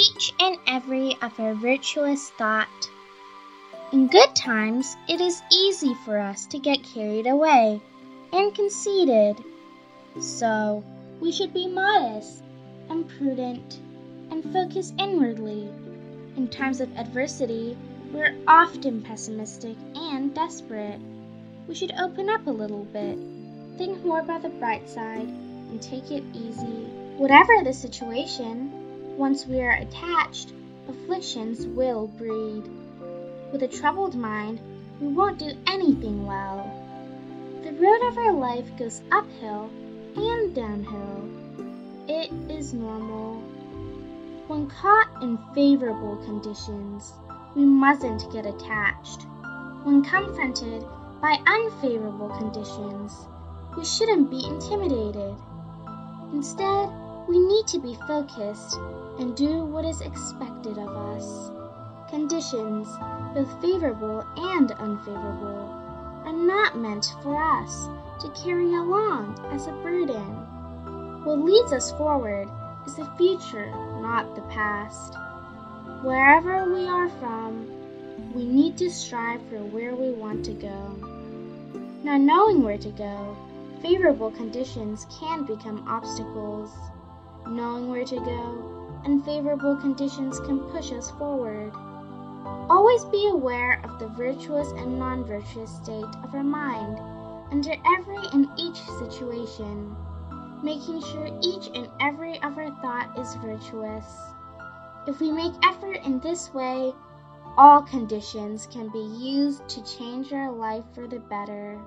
each and every of our virtuous thought. In good times, it is easy for us to get carried away and conceited. So, we should be modest and prudent and focus inwardly. In times of adversity, we're often pessimistic and desperate. We should open up a little bit, think more about the bright side, and take it easy. Whatever the situation, once we are attached, afflictions will breed. With a troubled mind, we won't do anything well. The road of our life goes uphill and downhill. It is normal. When caught in favorable conditions, we mustn't get attached. When confronted by unfavorable conditions, we shouldn't be intimidated. Instead, to be focused and do what is expected of us. Conditions, both favorable and unfavorable, are not meant for us to carry along as a burden. What leads us forward is the future, not the past. Wherever we are from, we need to strive for where we want to go. Not knowing where to go, favorable conditions can become obstacles. Knowing where to go, unfavorable conditions can push us forward. Always be aware of the virtuous and non virtuous state of our mind under every and each situation, making sure each and every of our thought is virtuous. If we make effort in this way, all conditions can be used to change our life for the better.